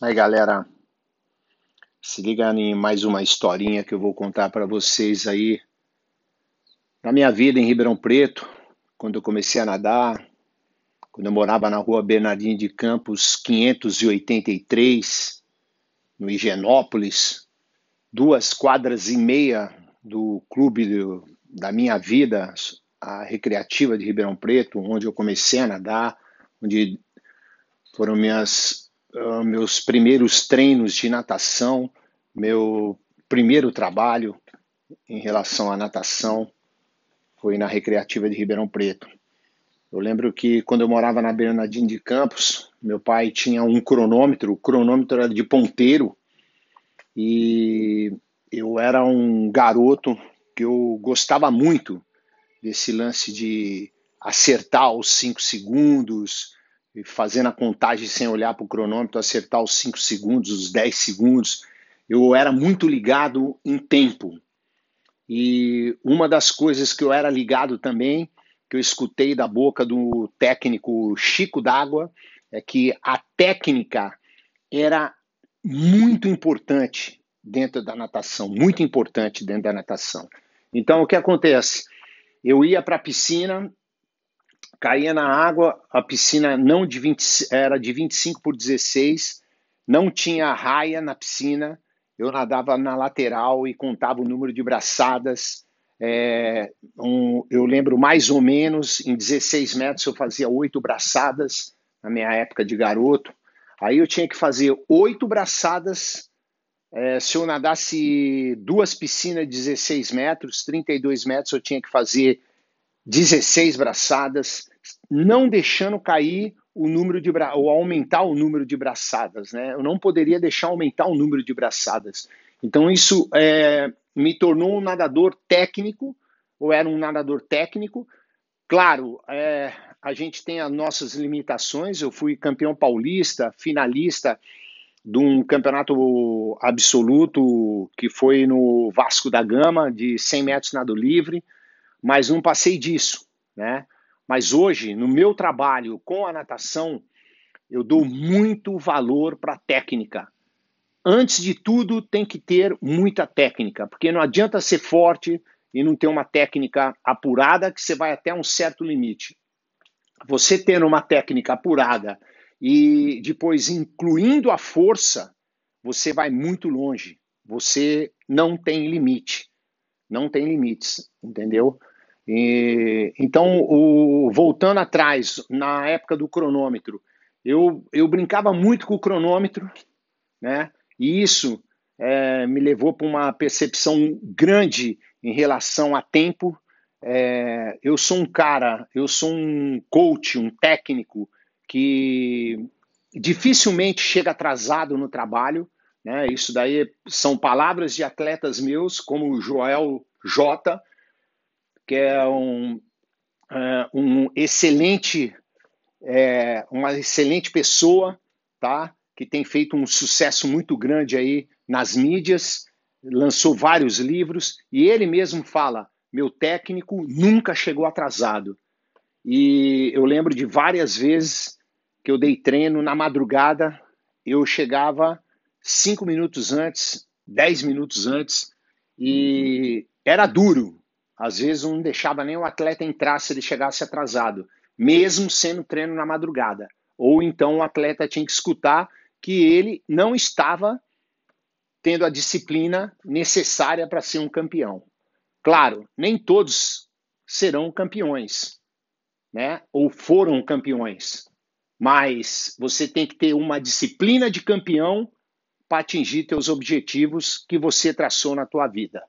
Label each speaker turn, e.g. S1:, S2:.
S1: Aí, galera, se liga em mais uma historinha que eu vou contar para vocês aí da minha vida em Ribeirão Preto, quando eu comecei a nadar, quando eu morava na rua Bernardino de Campos 583, no Higienópolis, duas quadras e meia do clube do, da minha vida, a recreativa de Ribeirão Preto, onde eu comecei a nadar, onde foram minhas uh, meus primeiros treinos de natação, meu primeiro trabalho em relação à natação foi na Recreativa de Ribeirão Preto. Eu lembro que quando eu morava na Bernardino de Campos, meu pai tinha um cronômetro, o cronômetro era de ponteiro, e eu era um garoto que eu gostava muito desse lance de acertar os cinco segundos, fazendo a contagem sem olhar para o cronômetro, acertar os 5 segundos, os 10 segundos. Eu era muito ligado em tempo. E uma das coisas que eu era ligado também, que eu escutei da boca do técnico Chico d'Água, é que a técnica era muito importante dentro da natação, muito importante dentro da natação. Então, o que acontece? Eu ia para a piscina, caía na água, a piscina não de 20, era de 25 por 16, não tinha raia na piscina, eu nadava na lateral e contava o número de braçadas. É, um, eu lembro mais ou menos, em 16 metros eu fazia oito braçadas, na minha época de garoto. Aí eu tinha que fazer oito braçadas. É, se eu nadasse duas piscinas de 16 metros, 32 metros, eu tinha que fazer 16 braçadas, não deixando cair o número de ou aumentar o número de braçadas, né? Eu não poderia deixar aumentar o número de braçadas. Então isso é, me tornou um nadador técnico, ou era um nadador técnico. Claro, é, a gente tem as nossas limitações. Eu fui campeão paulista, finalista de um campeonato absoluto que foi no Vasco da Gama, de 100 metros nado livre mas não passei disso, né? Mas hoje, no meu trabalho com a natação, eu dou muito valor para a técnica. Antes de tudo, tem que ter muita técnica, porque não adianta ser forte e não ter uma técnica apurada, que você vai até um certo limite. Você tendo uma técnica apurada e depois incluindo a força, você vai muito longe. Você não tem limite. Não tem limites, entendeu? E, então, o, voltando atrás, na época do cronômetro, eu, eu brincava muito com o cronômetro, né? E isso é, me levou para uma percepção grande em relação a tempo. É, eu sou um cara, eu sou um coach, um técnico que dificilmente chega atrasado no trabalho. Né? Isso daí são palavras de atletas meus, como o Joel J, que é um, é, um excelente, é, uma excelente pessoa, tá? Que tem feito um sucesso muito grande aí nas mídias, lançou vários livros e ele mesmo fala: meu técnico nunca chegou atrasado. E eu lembro de várias vezes que eu dei treino na madrugada, eu chegava cinco minutos antes, dez minutos antes, e era duro, às vezes não deixava nem o atleta entrar se ele chegasse atrasado, mesmo sendo treino na madrugada. Ou então o atleta tinha que escutar que ele não estava tendo a disciplina necessária para ser um campeão. Claro, nem todos serão campeões, né? Ou foram campeões. Mas você tem que ter uma disciplina de campeão para atingir teus objetivos que você traçou na tua vida.